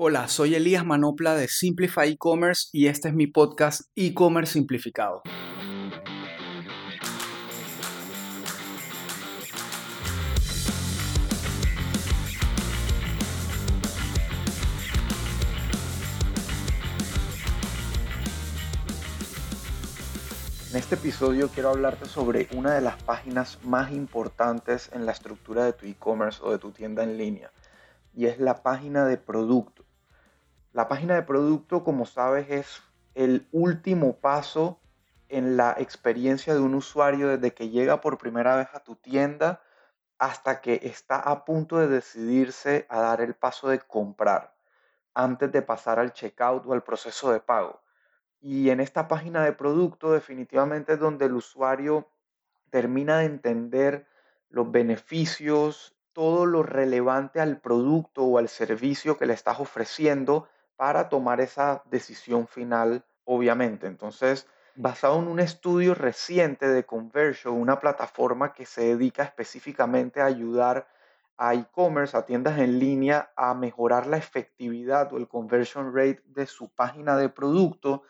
Hola, soy Elías Manopla de Simplify E-Commerce y este es mi podcast E-Commerce Simplificado. En este episodio quiero hablarte sobre una de las páginas más importantes en la estructura de tu e-commerce o de tu tienda en línea y es la página de producto. La página de producto, como sabes, es el último paso en la experiencia de un usuario desde que llega por primera vez a tu tienda hasta que está a punto de decidirse a dar el paso de comprar antes de pasar al checkout o al proceso de pago. Y en esta página de producto definitivamente es donde el usuario termina de entender los beneficios, todo lo relevante al producto o al servicio que le estás ofreciendo para tomar esa decisión final, obviamente. Entonces, basado en un estudio reciente de Conversion, una plataforma que se dedica específicamente a ayudar a e-commerce, a tiendas en línea, a mejorar la efectividad o el conversion rate de su página de producto,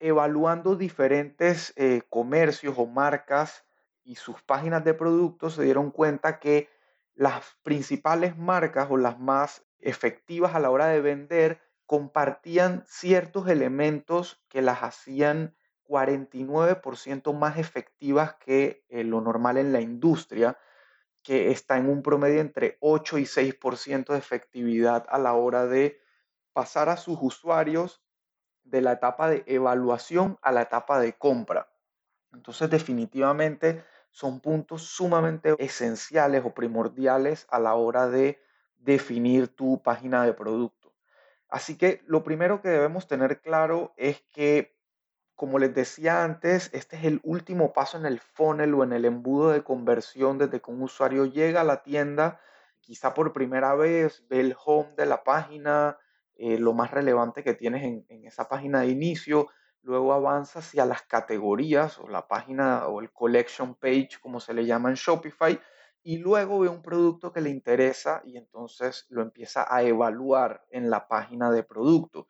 evaluando diferentes eh, comercios o marcas y sus páginas de producto, se dieron cuenta que las principales marcas o las más efectivas a la hora de vender compartían ciertos elementos que las hacían 49% más efectivas que eh, lo normal en la industria, que está en un promedio entre 8 y 6% de efectividad a la hora de pasar a sus usuarios de la etapa de evaluación a la etapa de compra. Entonces definitivamente son puntos sumamente esenciales o primordiales a la hora de definir tu página de producto. Así que lo primero que debemos tener claro es que, como les decía antes, este es el último paso en el funnel o en el embudo de conversión desde que un usuario llega a la tienda, quizá por primera vez, ve el home de la página, eh, lo más relevante que tienes en, en esa página de inicio, luego avanza hacia las categorías o la página o el collection page, como se le llama en Shopify, y luego ve un producto que le interesa y entonces lo empieza a evaluar en la página de producto.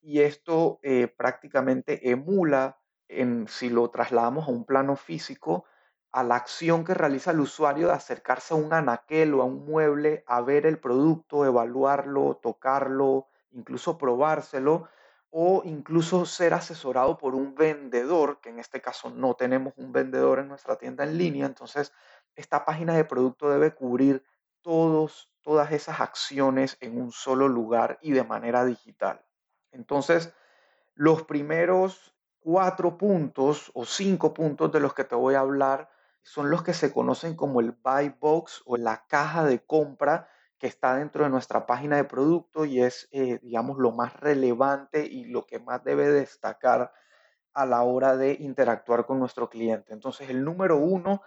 Y esto eh, prácticamente emula, en, si lo trasladamos a un plano físico, a la acción que realiza el usuario de acercarse a un anaquel o a un mueble a ver el producto, evaluarlo, tocarlo, incluso probárselo o incluso ser asesorado por un vendedor, que en este caso no tenemos un vendedor en nuestra tienda en línea, entonces esta página de producto debe cubrir todos, todas esas acciones en un solo lugar y de manera digital. Entonces, los primeros cuatro puntos o cinco puntos de los que te voy a hablar son los que se conocen como el buy box o la caja de compra que está dentro de nuestra página de producto y es, eh, digamos, lo más relevante y lo que más debe destacar a la hora de interactuar con nuestro cliente. Entonces, el número uno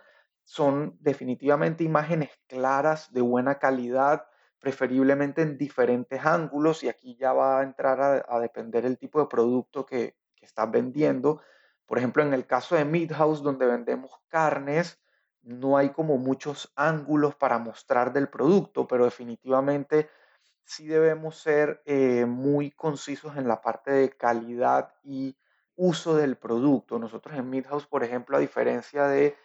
son definitivamente imágenes claras, de buena calidad, preferiblemente en diferentes ángulos y aquí ya va a entrar a, depender el tipo de producto que, estás vendiendo. Por ejemplo, en el caso de Midhouse, donde vendemos carnes, no hay como muchos ángulos para mostrar del producto, pero definitivamente sí debemos ser eh, muy concisos en la parte de calidad y uso del producto. Nosotros en Midhouse, por ejemplo, a diferencia de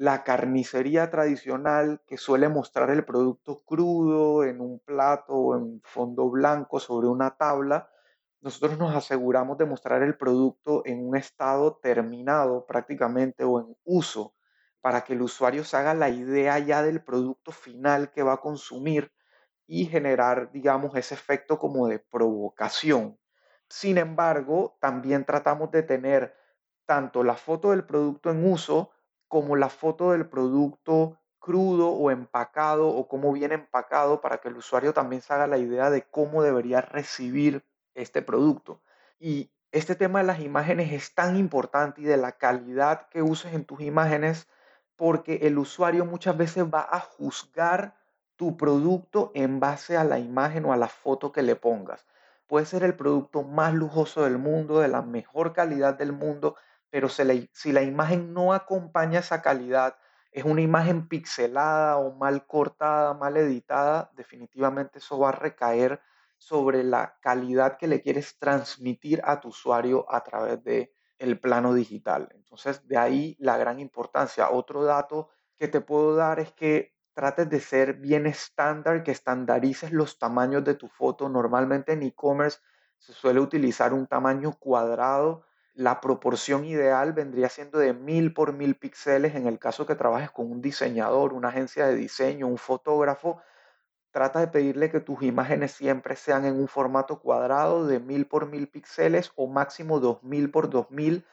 la carnicería tradicional que suele mostrar el producto crudo en un plato o en fondo blanco sobre una tabla, nosotros nos aseguramos de mostrar el producto en un estado terminado prácticamente o en uso para que el usuario se haga la idea ya del producto final que va a consumir y generar, digamos, ese efecto como de provocación. Sin embargo, también tratamos de tener tanto la foto del producto en uso como la foto del producto crudo o empacado o cómo viene empacado para que el usuario también se haga la idea de cómo debería recibir este producto. Y este tema de las imágenes es tan importante y de la calidad que uses en tus imágenes porque el usuario muchas veces va a juzgar tu producto en base a la imagen o a la foto que le pongas. Puede ser el producto más lujoso del mundo, de la mejor calidad del mundo, pero si la, imagen no acompaña esa calidad, es una imagen pixelada o mal cortada, mal editada, definitivamente eso va a recaer sobre la calidad que le quieres transmitir a tu usuario a través de el plano digital. Entonces, de ahí la gran importancia. Otro dato que te puedo dar es que trates de ser bien estándar, que estandarices los tamaños de tu foto. Normalmente en e-commerce se suele utilizar un tamaño cuadrado. La proporción ideal vendría siendo de mil por mil píxeles en el caso que trabajes con un diseñador, una agencia de diseño, un fotógrafo Trata de pedirle que tus imágenes siempre sean en un formato cuadrado de 1000 por 1000 píxeles o máximo 2000 por 2000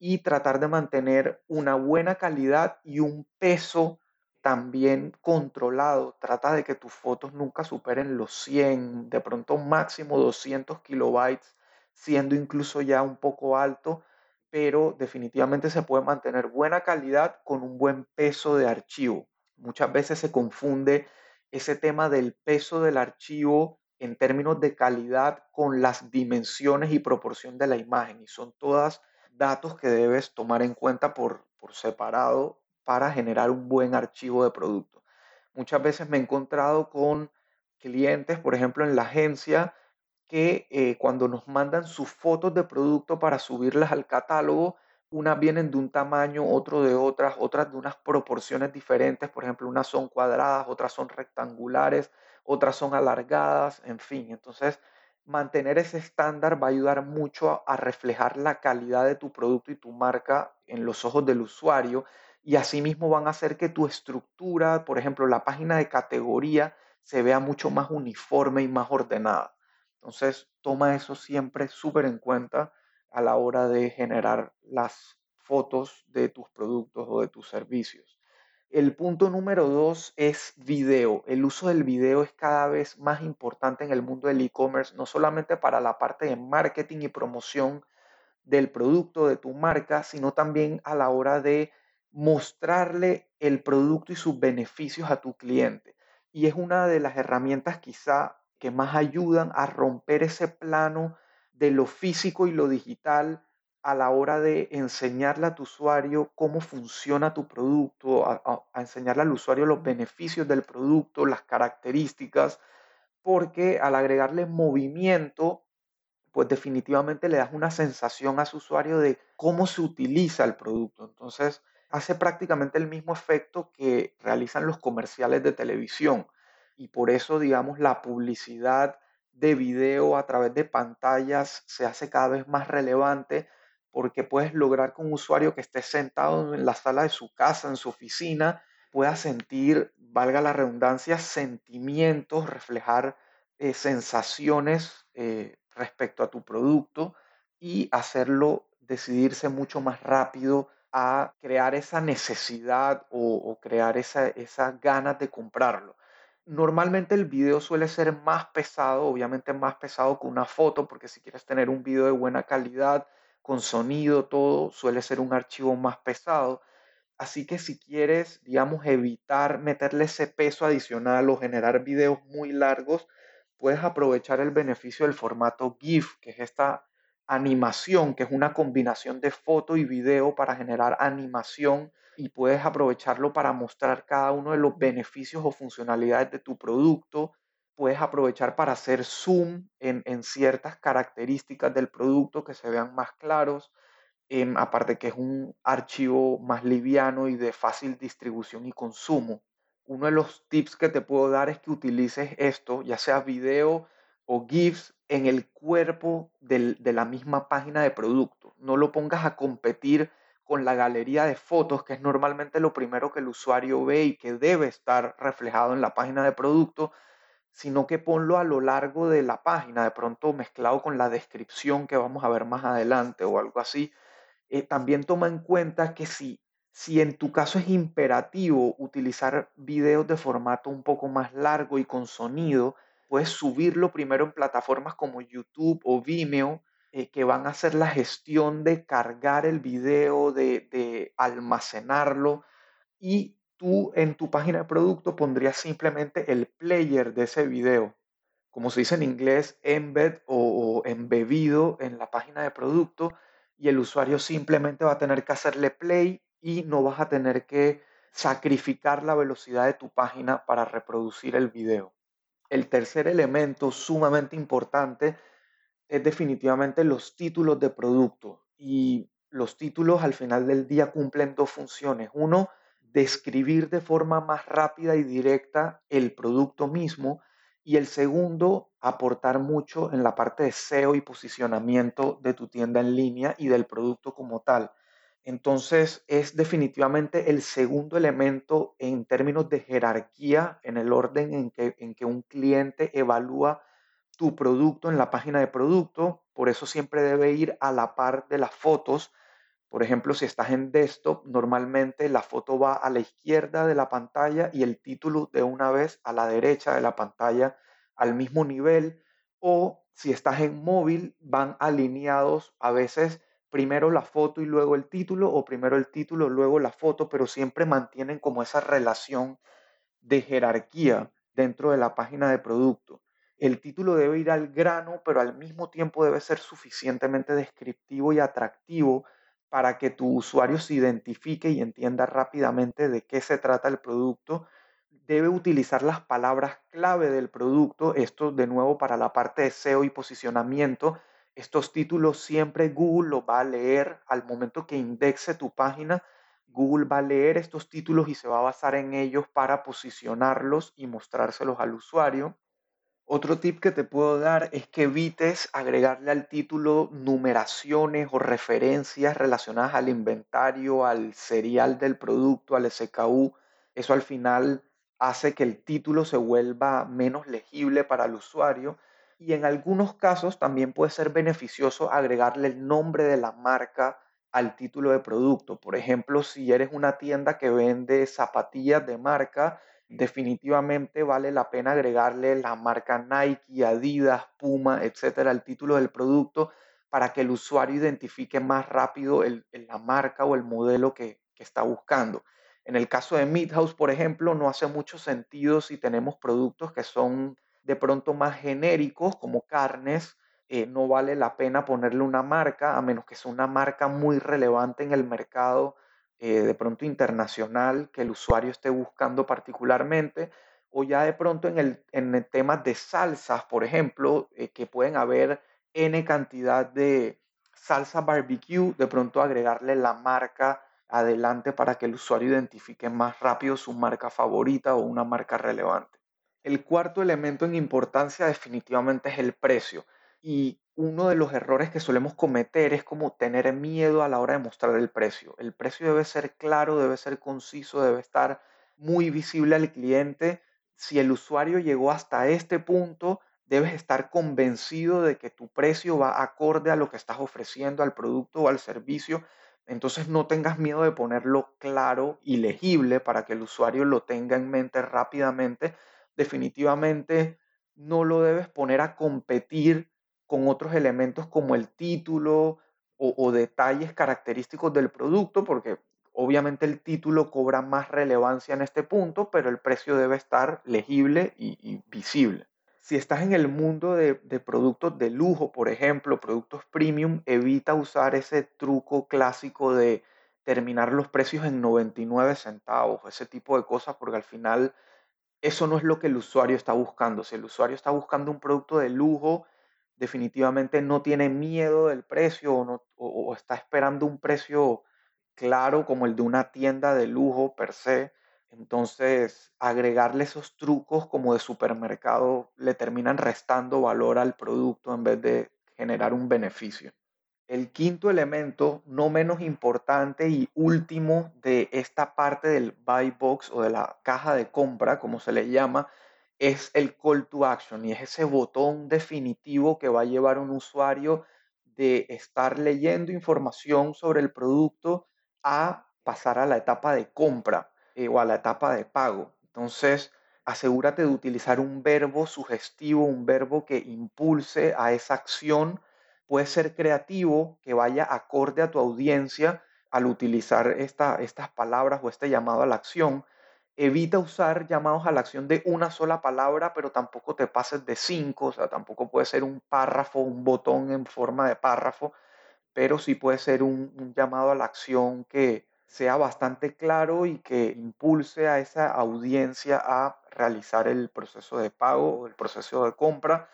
y tratar de mantener una buena calidad y un peso también controlado. Trata de que tus fotos nunca superen los 100, de pronto máximo 200 kilobytes, siendo incluso ya un poco alto, pero definitivamente se puede mantener buena calidad con un buen peso de archivo. Muchas veces se confunde ese tema del peso del archivo en términos de calidad con las dimensiones y proporción de la imagen. Y son todas datos que debes tomar en cuenta por, por separado para generar un buen archivo de producto. Muchas veces me he encontrado con clientes, por ejemplo, en la agencia, que eh, cuando nos mandan sus fotos de producto para subirlas al catálogo, unas vienen de un tamaño, otro de otras, otras de unas proporciones diferentes, por ejemplo, unas son cuadradas, otras son rectangulares, otras son alargadas, en fin. Entonces, mantener ese estándar va a ayudar mucho a, reflejar la calidad de tu producto y tu marca en los ojos del usuario y asimismo van a hacer que tu estructura, por ejemplo, la página de categoría, se vea mucho más uniforme y más ordenada. Entonces, toma eso siempre súper en cuenta a la hora de generar las fotos de tus productos o de tus servicios. El punto número dos es video. El uso del video es cada vez más importante en el mundo del e-commerce, no solamente para la parte de marketing y promoción del producto, de tu marca, sino también a la hora de mostrarle el producto y sus beneficios a tu cliente. Y es una de las herramientas quizá que más ayudan a romper ese plano de lo físico y lo digital a la hora de enseñarle a tu usuario cómo funciona tu producto, a, enseñarle al usuario los beneficios del producto, las características, porque al agregarle movimiento, pues definitivamente le das una sensación a su usuario de cómo se utiliza el producto. Entonces, hace prácticamente el mismo efecto que realizan los comerciales de televisión. Y por eso, digamos, la publicidad de video a través de pantallas se hace cada vez más relevante porque puedes lograr que un usuario que esté sentado en la sala de su casa, en su oficina, pueda sentir, valga la redundancia, sentimientos, reflejar eh, sensaciones eh, respecto a tu producto y hacerlo decidirse mucho más rápido a crear esa necesidad o, crear esa, esas ganas de comprarlo. Normalmente el video suele ser más pesado, obviamente más pesado que una foto, porque si quieres tener un video de buena calidad, con sonido, todo, suele ser un archivo más pesado. Así que si quieres, digamos, evitar meterle ese peso adicional o generar videos muy largos, puedes aprovechar el beneficio del formato GIF, que es esta animación, que es una combinación de foto y video para generar animación y puedes aprovecharlo para mostrar cada uno de los beneficios o funcionalidades de tu producto. Puedes aprovechar para hacer zoom en, ciertas características del producto que se vean más claros. Em, aparte que es un archivo más liviano y de fácil distribución y consumo. Uno de los tips que te puedo dar es que utilices esto, ya sea video o GIFs, en el cuerpo de la misma página de producto. No lo pongas a competir con la galería de fotos, que es normalmente lo primero que el usuario ve y que debe estar reflejado en la página de producto, sino que ponlo a lo largo de la página, de pronto mezclado con la descripción que vamos a ver más adelante o algo así. Eh, también toma en cuenta que si, si en tu caso es imperativo utilizar videos de formato un poco más largo y con sonido, puedes subirlo primero en plataformas como YouTube o Vimeo eh, que van a hacer la gestión de cargar el video, de, almacenarlo y tú en tu página de producto pondrías simplemente el player de ese video. Como se dice en inglés, embed o, o embebido en la página de producto y el usuario simplemente va a tener que hacerle play y no vas a tener que sacrificar la velocidad de tu página para reproducir el video. El tercer elemento sumamente importante es definitivamente los títulos de producto. Y los títulos al final del día cumplen dos funciones. Uno, describir de forma más rápida y directa el producto mismo. Y el segundo, aportar mucho en la parte de SEO y posicionamiento de tu tienda en línea y del producto como tal. Entonces es definitivamente el segundo elemento en términos de jerarquía, en el orden en que, en que un cliente evalúa tu producto en la página de producto, por eso siempre debe ir a la par de las fotos. Por ejemplo, si estás en desktop, normalmente la foto va a la izquierda de la pantalla y el título de una vez a la derecha de la pantalla al mismo nivel. O si estás en móvil, van alineados a veces primero la foto y luego el título o primero el título, luego la foto, pero siempre mantienen como esa relación de jerarquía dentro de la página de producto. El título debe ir al grano, pero al mismo tiempo debe ser suficientemente descriptivo y atractivo para que tu usuario se identifique y entienda rápidamente de qué se trata el producto. Debe utilizar las palabras clave del producto, esto de nuevo para la parte de SEO y posicionamiento. Estos títulos siempre Google los va a leer al momento que indexe tu página. Google va a leer estos títulos y se va a basar en ellos para posicionarlos y mostrárselos al usuario. Otro tip que te puedo dar es que evites agregarle al título numeraciones o referencias relacionadas al inventario, al serial del producto, al SKU. Eso al final hace que el título se vuelva menos legible para el usuario y en algunos casos también puede ser beneficioso agregarle el nombre de la marca al título de producto. Por ejemplo, si eres una tienda que vende zapatillas de marca, definitivamente vale la pena agregarle la marca Nike, Adidas, Puma, etcétera, al título del producto para que el usuario identifique más rápido la marca o el modelo que, está buscando. En el caso de Midhouse, por ejemplo, no hace mucho sentido si tenemos productos que son de pronto más genéricos, como carnes, eh, no vale la pena ponerle una marca, a menos que sea una marca muy relevante en el mercado eh, de pronto internacional que el usuario esté buscando particularmente, o ya de pronto en el, en el tema de salsas, por ejemplo, eh, que pueden haber N cantidad de salsa barbecue, de pronto agregarle la marca adelante para que el usuario identifique más rápido su marca favorita o una marca relevante. El cuarto elemento en importancia definitivamente es el precio. Y uno de los errores que solemos cometer es como tener miedo a la hora de mostrar el precio. El precio debe ser claro, debe ser conciso, debe estar muy visible al cliente. Si el usuario llegó hasta este punto, debes estar convencido de que tu precio va acorde a lo que estás ofreciendo, al producto o al servicio. Entonces no tengas miedo de ponerlo claro y legible para que el usuario lo tenga en mente rápidamente. Definitivamente no lo debes poner a competir con otros elementos como el título o, detalles característicos del producto, porque obviamente el título cobra más relevancia en este punto, pero el precio debe estar legible y, visible. Si estás en el mundo de, de, productos de lujo, por ejemplo, productos premium, evita usar ese truco clásico de terminar los precios en 99 centavos, ese tipo de cosas, porque al final eso no es lo que el usuario está buscando. Si el usuario está buscando un producto de lujo, definitivamente no tiene miedo del precio o, está esperando un precio claro como el de una tienda de lujo per se. Entonces, agregarle esos trucos como de supermercado le terminan restando valor al producto en vez de generar un beneficio. El quinto elemento, no menos importante y último de esta parte del buy box o de la caja de compra, como se le llama, es el call to action y es ese botón definitivo que va a llevar a un usuario de estar leyendo información sobre el producto a pasar a la etapa de compra eh, o a la etapa de pago. Entonces, asegúrate de utilizar un verbo sugestivo, un verbo que impulse a esa acción. Puede ser creativo, que vaya acorde a tu audiencia al utilizar estas palabras o este llamado a la acción Evita usar llamados a la acción de una sola palabra, pero tampoco te pases de cinco, o sea, tampoco puede ser un párrafo, un botón en forma de párrafo, pero sí puede ser un, llamado a la acción que sea bastante claro y que impulse a esa audiencia a realizar el proceso de pago o el proceso de compra.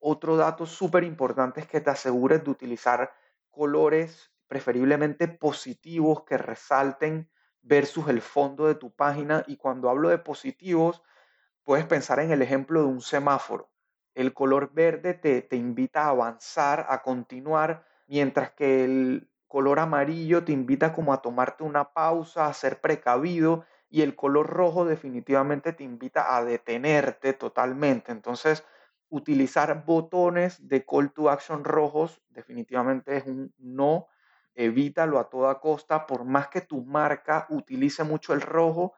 Otro dato súper importante es que te asegures de utilizar colores preferiblemente positivos que resalten versus el fondo de tu página. Y cuando hablo de positivos, puedes pensar en el ejemplo de un semáforo. El color verde te, te invita a avanzar, a continuar, mientras que el color amarillo te invita como a tomarte una pausa, a ser precavido y el color rojo definitivamente te invita a detenerte totalmente. Entonces, utilizar botones de call to action rojos definitivamente es un no. Evítalo a toda costa. Por más que tu marca utilice mucho el rojo,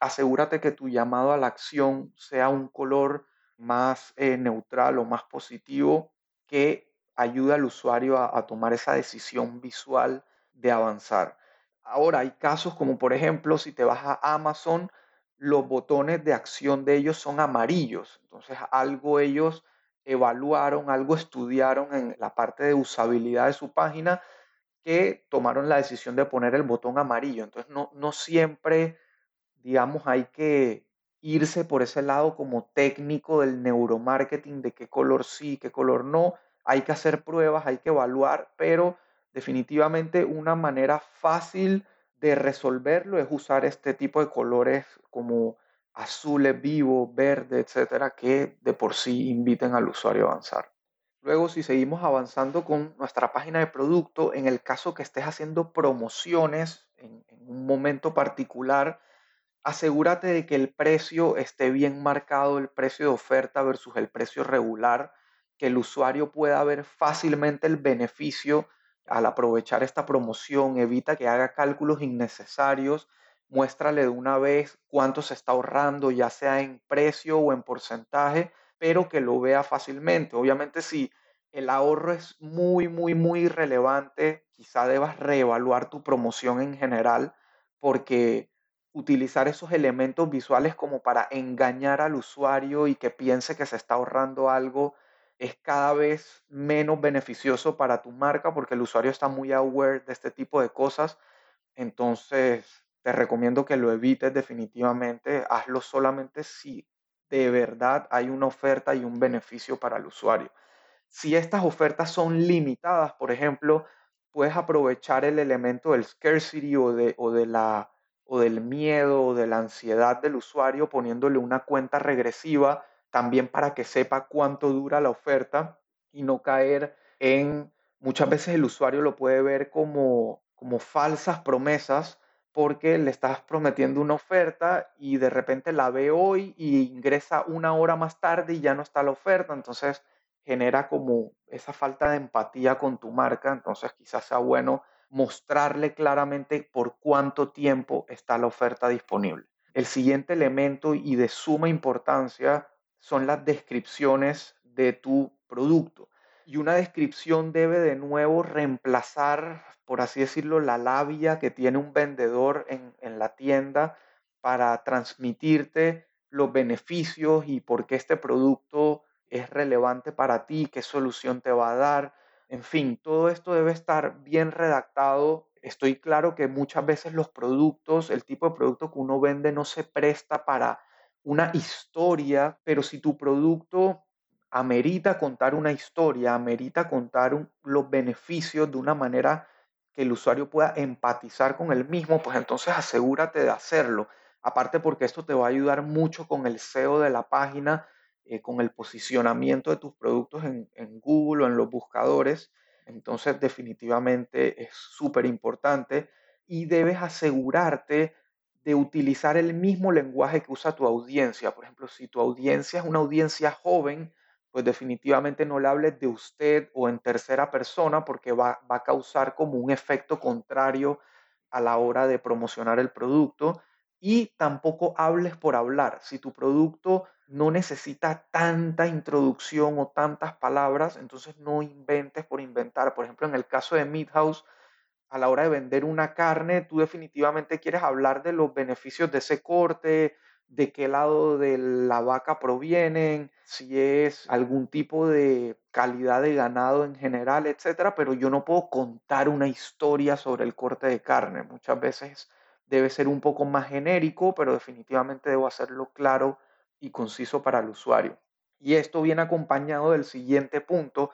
asegúrate que tu llamado a la acción sea un color más eh, neutral o más positivo que ayude al usuario a, a tomar esa decisión visual de avanzar. Ahora hay casos como por ejemplo si te vas a Amazon, los botones de acción de ellos son amarillos. Entonces algo ellos evaluaron, algo estudiaron en la parte de usabilidad de su página que tomaron la decisión de poner el botón amarillo. Entonces no, no siempre, digamos, hay que irse por ese lado como técnico del neuromarketing, de qué color sí, qué color no. Hay que hacer pruebas, hay que evaluar, pero definitivamente una manera fácil de resolverlo es usar este tipo de colores como azules vivo, verde, etcétera, que de por sí inviten al usuario a avanzar. Luego, si seguimos avanzando con nuestra página de producto, en el caso que estés haciendo promociones en, un momento particular, asegúrate de que el precio esté bien marcado, el precio de oferta versus el precio regular, que el usuario pueda ver fácilmente el beneficio al aprovechar esta promoción, evita que haga cálculos innecesarios, muéstrale de una vez cuánto se está ahorrando, ya sea en precio o en porcentaje, pero que lo vea fácilmente. Obviamente si el ahorro es muy, muy, muy relevante, quizá debas reevaluar tu promoción en general porque utilizar esos elementos visuales como para engañar al usuario y que piense que se está ahorrando algo es cada vez menos beneficioso para tu marca porque el usuario está muy aware de este tipo de cosas. Entonces, te recomiendo que lo evites definitivamente. Hazlo solamente si de verdad hay una oferta y un beneficio para el usuario. Si estas ofertas son limitadas, por ejemplo, puedes aprovechar el elemento del scarcity o, de, o, de la, o del miedo o de la ansiedad del usuario poniéndole una cuenta regresiva también para que sepa cuánto dura la oferta y no caer en, muchas veces el usuario lo puede ver como, como falsas promesas porque le estás prometiendo una oferta y de repente la ve hoy y ingresa una hora más tarde y ya no está la oferta, entonces genera como esa falta de empatía con tu marca, entonces quizás sea bueno mostrarle claramente por cuánto tiempo está la oferta disponible. El siguiente elemento y de suma importancia son las descripciones de tu producto. Y una descripción debe de nuevo reemplazar, por así decirlo, la labia que tiene un vendedor en, en la tienda para transmitirte los beneficios y por qué este producto es relevante para ti, qué solución te va a dar. En fin, todo esto debe estar bien redactado. Estoy claro que muchas veces los productos, el tipo de producto que uno vende no se presta para una historia, pero si tu producto amerita contar una historia, amerita contar los beneficios de una manera que el usuario pueda empatizar con el mismo, pues entonces asegúrate de hacerlo. Aparte porque esto te va a ayudar mucho con el SEO de la página, eh, con el posicionamiento de tus productos en, en Google o en los buscadores. Entonces definitivamente es súper importante y debes asegurarte de utilizar el mismo lenguaje que usa tu audiencia. Por ejemplo, si tu audiencia es una audiencia joven, pues definitivamente no le hables de usted o en tercera persona porque va, va, a causar como un efecto contrario a la hora de promocionar el producto. Y tampoco hables por hablar. Si tu producto no necesita tanta introducción o tantas palabras, entonces no inventes por inventar. Por ejemplo, en el caso de Midhouse, a la hora de vender una carne, tú definitivamente quieres hablar de los beneficios de ese corte, de qué lado de la vaca provienen, si es algún tipo de calidad de ganado en general, etcétera, pero yo no puedo contar una historia sobre el corte de carne. Muchas veces debe ser un poco más genérico, pero definitivamente debo hacerlo claro y conciso para el usuario. Y esto viene acompañado del siguiente punto,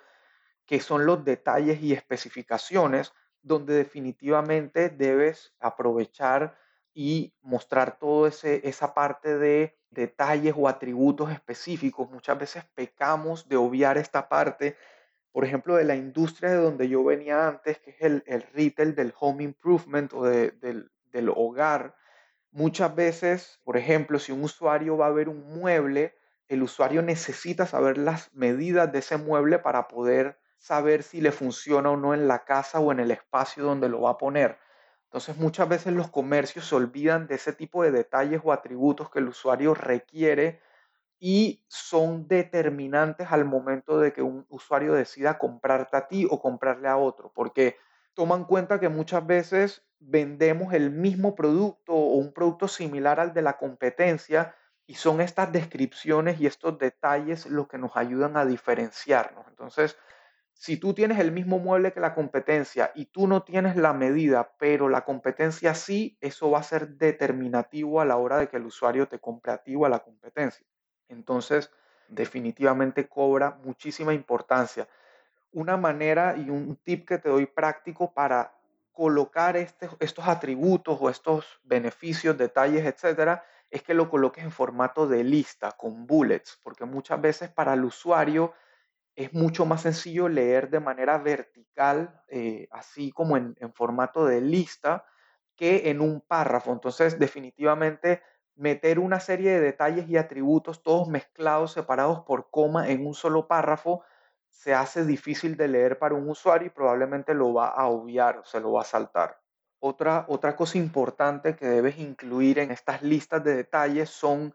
que son los detalles y especificaciones, donde definitivamente debes aprovechar y mostrar toda esa parte de detalles o atributos específicos. Muchas veces pecamos de obviar esta parte, por ejemplo, de la industria de donde yo venía antes, que es el, el retail del home improvement o del, del hogar. Muchas veces, por ejemplo, si un usuario va a ver un mueble, el usuario necesita saber las medidas de ese mueble para poder saber si le funciona o no en la casa o en el espacio donde lo va a poner. Entonces muchas veces los comercios se olvidan de ese tipo de detalles o atributos que el usuario requiere y son determinantes al momento de que un usuario decida comprarte a ti o comprarle a otro, porque toman cuenta que muchas veces vendemos el mismo producto o un producto similar al de la competencia y son estas descripciones y estos detalles los que nos ayudan a diferenciarnos. Entonces, si tú tienes el mismo mueble que la competencia y tú no tienes la medida, pero la competencia sí, eso va a ser determinativo a la hora de que el usuario te compre a ti o a la competencia. Entonces, definitivamente cobra muchísima importancia. Una manera y un tip que te doy práctico para colocar este, estos atributos o estos beneficios, detalles, etcétera, es que lo coloques en formato de lista, con bullets, porque muchas veces para el usuario es mucho más sencillo leer de manera vertical, eh, así como en, formato de lista, que en un párrafo. Entonces, definitivamente, meter una serie de detalles y atributos, todos mezclados, separados por coma, en un solo párrafo, se hace difícil de leer para un usuario y probablemente lo va a obviar, o se lo va a saltar. Otra, otra cosa importante que debes incluir en estas listas de detalles son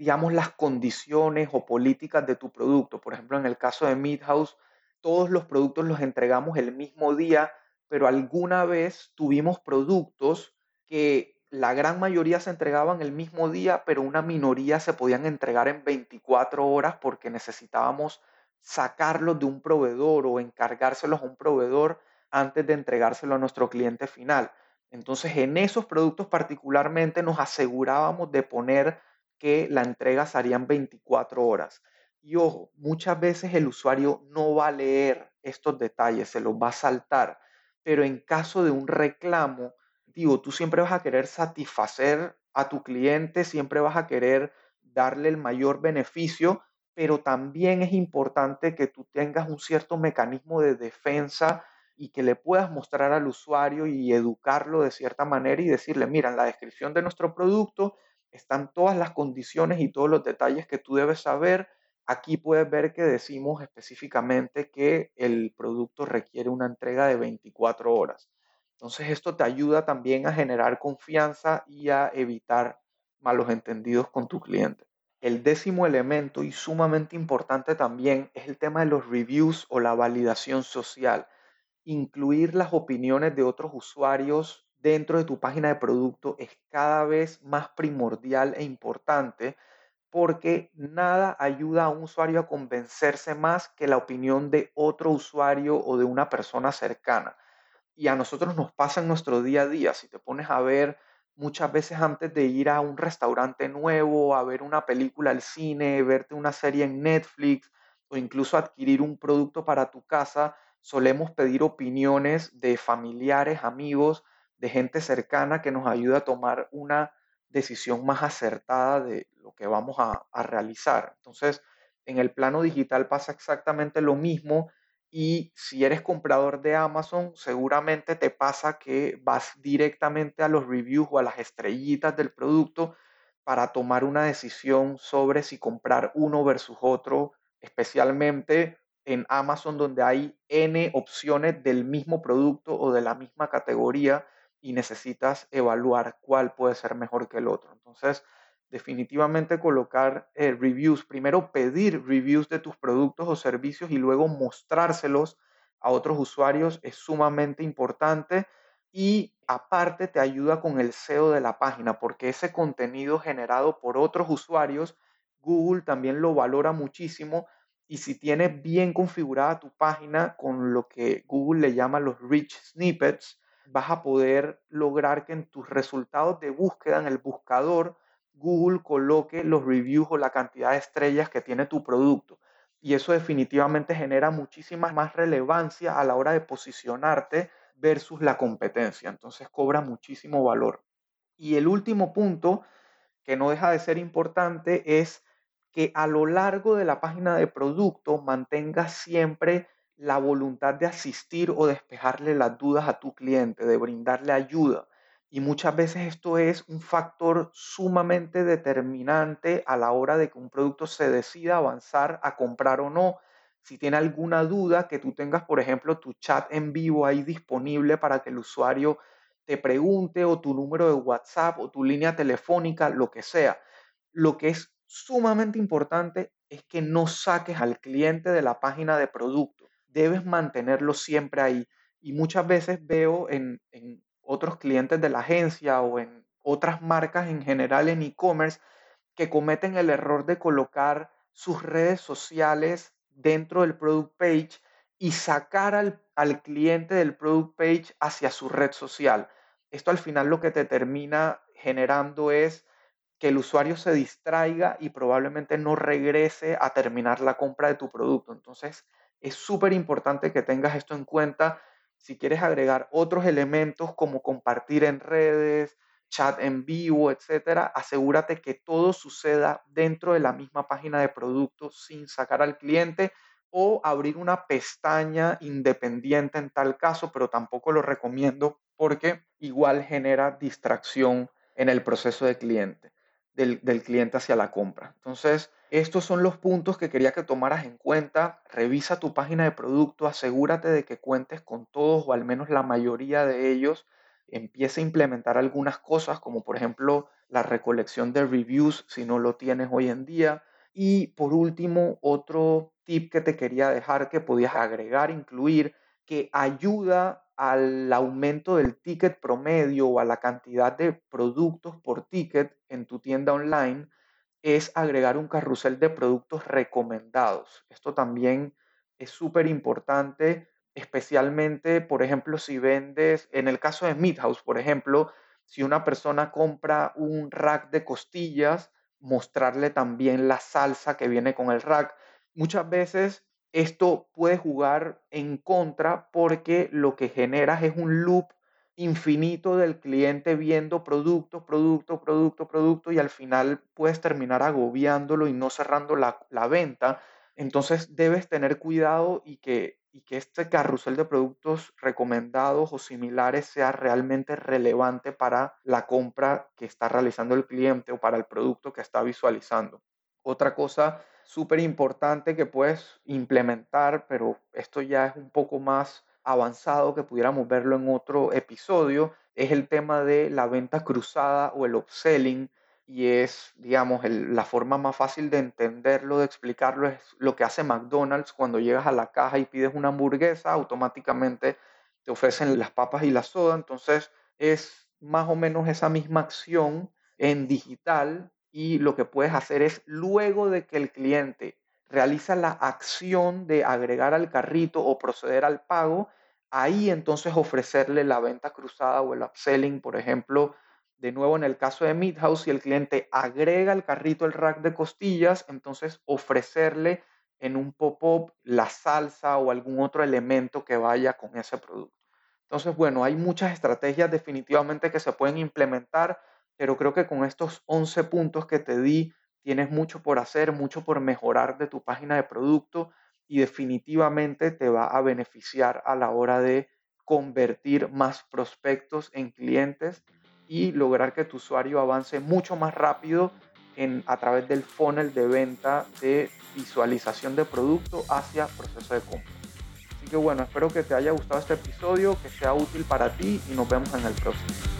digamos, las condiciones o políticas de tu producto. Por ejemplo, en el caso de Midhouse, todos los productos los entregamos el mismo día, pero alguna vez tuvimos productos que la gran mayoría se entregaban el mismo día, pero una minoría se podían entregar en 24 horas porque necesitábamos sacarlos de un proveedor o encargárselos a un proveedor antes de entregárselo a nuestro cliente final. Entonces, en esos productos particularmente nos asegurábamos de poner que la entrega serían 24 horas. Y ojo, muchas veces el usuario no va a leer estos detalles, se los va a saltar, pero en caso de un reclamo, digo, tú siempre vas a querer satisfacer a tu cliente, siempre vas a querer darle el mayor beneficio, pero también es importante que tú tengas un cierto mecanismo de defensa y que le puedas mostrar al usuario y educarlo de cierta manera y decirle, mira, la descripción de nuestro producto están todas las condiciones y todos los detalles que tú debes saber. Aquí puedes ver que decimos específicamente que el producto requiere una entrega de 24 horas. Entonces esto te ayuda también a generar confianza y a evitar malos entendidos con tu cliente. El décimo elemento y sumamente importante también es el tema de los reviews o la validación social. Incluir las opiniones de otros usuarios dentro de tu página de producto es cada vez más primordial e importante porque nada ayuda a un usuario a convencerse más que la opinión de otro usuario o de una persona cercana. Y a nosotros nos pasa en nuestro día a día. Si te pones a ver muchas veces antes de ir a un restaurante nuevo, a ver una película al cine, verte una serie en Netflix o incluso adquirir un producto para tu casa, solemos pedir opiniones de familiares, amigos, de gente cercana que nos ayuda a tomar una decisión más acertada de lo que vamos a, realizar. Entonces, en el plano digital pasa exactamente lo mismo y si eres comprador de Amazon, seguramente te pasa que vas directamente a los reviews o a las estrellitas del producto para tomar una decisión sobre si comprar uno versus otro, especialmente en Amazon donde hay N opciones del mismo producto o de la misma categoría y necesitas evaluar cuál puede ser mejor que el otro. Entonces, definitivamente colocar eh, reviews, primero pedir reviews de tus productos o servicios y luego mostrárselos a otros usuarios es sumamente importante y aparte te ayuda con el SEO de la página porque ese contenido generado por otros usuarios, Google también lo valora muchísimo y si tienes bien configurada tu página con lo que Google le llama los rich snippets, vas a poder lograr que en tus resultados de búsqueda en el buscador Google coloque los reviews o la cantidad de estrellas que tiene tu producto. Y eso definitivamente genera muchísima más relevancia a la hora de posicionarte versus la competencia. Entonces cobra muchísimo valor. Y el último punto, que no deja de ser importante, es que a lo largo de la página de producto mantengas siempre la voluntad de asistir o despejarle las dudas a tu cliente, de brindarle ayuda. Y muchas veces esto es un factor sumamente determinante a la hora de que un producto se decida avanzar a comprar o no. Si tiene alguna duda, que tú tengas, por ejemplo, tu chat en vivo ahí disponible para que el usuario te pregunte o tu número de WhatsApp o tu línea telefónica, lo que sea. Lo que es sumamente importante es que no saques al cliente de la página de producto debes mantenerlo siempre ahí. Y muchas veces veo en, otros clientes de la agencia o en otras marcas en general en e-commerce que cometen el error de colocar sus redes sociales dentro del product page y sacar al, al, cliente del product page hacia su red social. Esto al final lo que te termina generando es que el usuario se distraiga y probablemente no regrese a terminar la compra de tu producto. Entonces, es súper importante que tengas esto en cuenta. Si quieres agregar otros elementos como compartir en redes, chat en vivo, etcétera, asegúrate que todo suceda dentro de la misma página de producto sin sacar al cliente o abrir una pestaña independiente en tal caso, pero tampoco lo recomiendo porque igual genera distracción en el proceso de cliente, del, cliente hacia la compra. Entonces, estos son los puntos que quería que tomaras en cuenta. Revisa tu página de producto, asegúrate de que cuentes con todos o al menos la mayoría de ellos. Empieza a implementar algunas cosas como por ejemplo la recolección de reviews si no lo tienes hoy en día. Y por último, otro tip que te quería dejar que podías agregar, incluir, que ayuda al aumento del ticket promedio o a la cantidad de productos por ticket en tu tienda online es agregar un carrusel de productos recomendados. Esto también es súper importante, especialmente, por ejemplo, si vendes, en el caso de Meat House, por ejemplo, si una persona compra un rack de costillas, mostrarle también la salsa que viene con el rack. Muchas veces esto puede jugar en contra porque lo que generas es un loop infinito del cliente viendo producto, producto, producto, producto y al final puedes terminar agobiándolo y no cerrando la, venta. Entonces debes tener cuidado y que, y que este carrusel de productos recomendados o similares sea realmente relevante para la compra que está realizando el cliente o para el producto que está visualizando. Otra cosa súper importante que puedes implementar, pero esto ya es un poco más avanzado que pudiéramos verlo en otro episodio es el tema de la venta cruzada o el upselling y es, digamos, la forma más fácil de entenderlo, de explicarlo, es lo que hace McDonald's cuando llegas a la caja y pides una hamburguesa, automáticamente te ofrecen las papas y la soda, entonces es más o menos esa misma acción en digital y lo que puedes hacer es luego de que el cliente realiza la acción de agregar al carrito o proceder al pago, ahí entonces ofrecerle la venta cruzada o el upselling, por ejemplo, de nuevo en el caso de Meat House, si el cliente agrega al carrito el rack de costillas, entonces ofrecerle en un pop-up la salsa o algún otro elemento que vaya con ese producto. Entonces, bueno, hay muchas estrategias definitivamente que se pueden implementar, pero creo que con estos 11 puntos que te di, tienes mucho por hacer, mucho por mejorar de tu página de producto y definitivamente te va a beneficiar a la hora de convertir más prospectos en clientes y lograr que tu usuario avance mucho más rápido en, a través del funnel de venta de visualización de producto hacia proceso de compra. Así que bueno, espero que te haya gustado este episodio, que sea útil para ti y nos vemos en el próximo.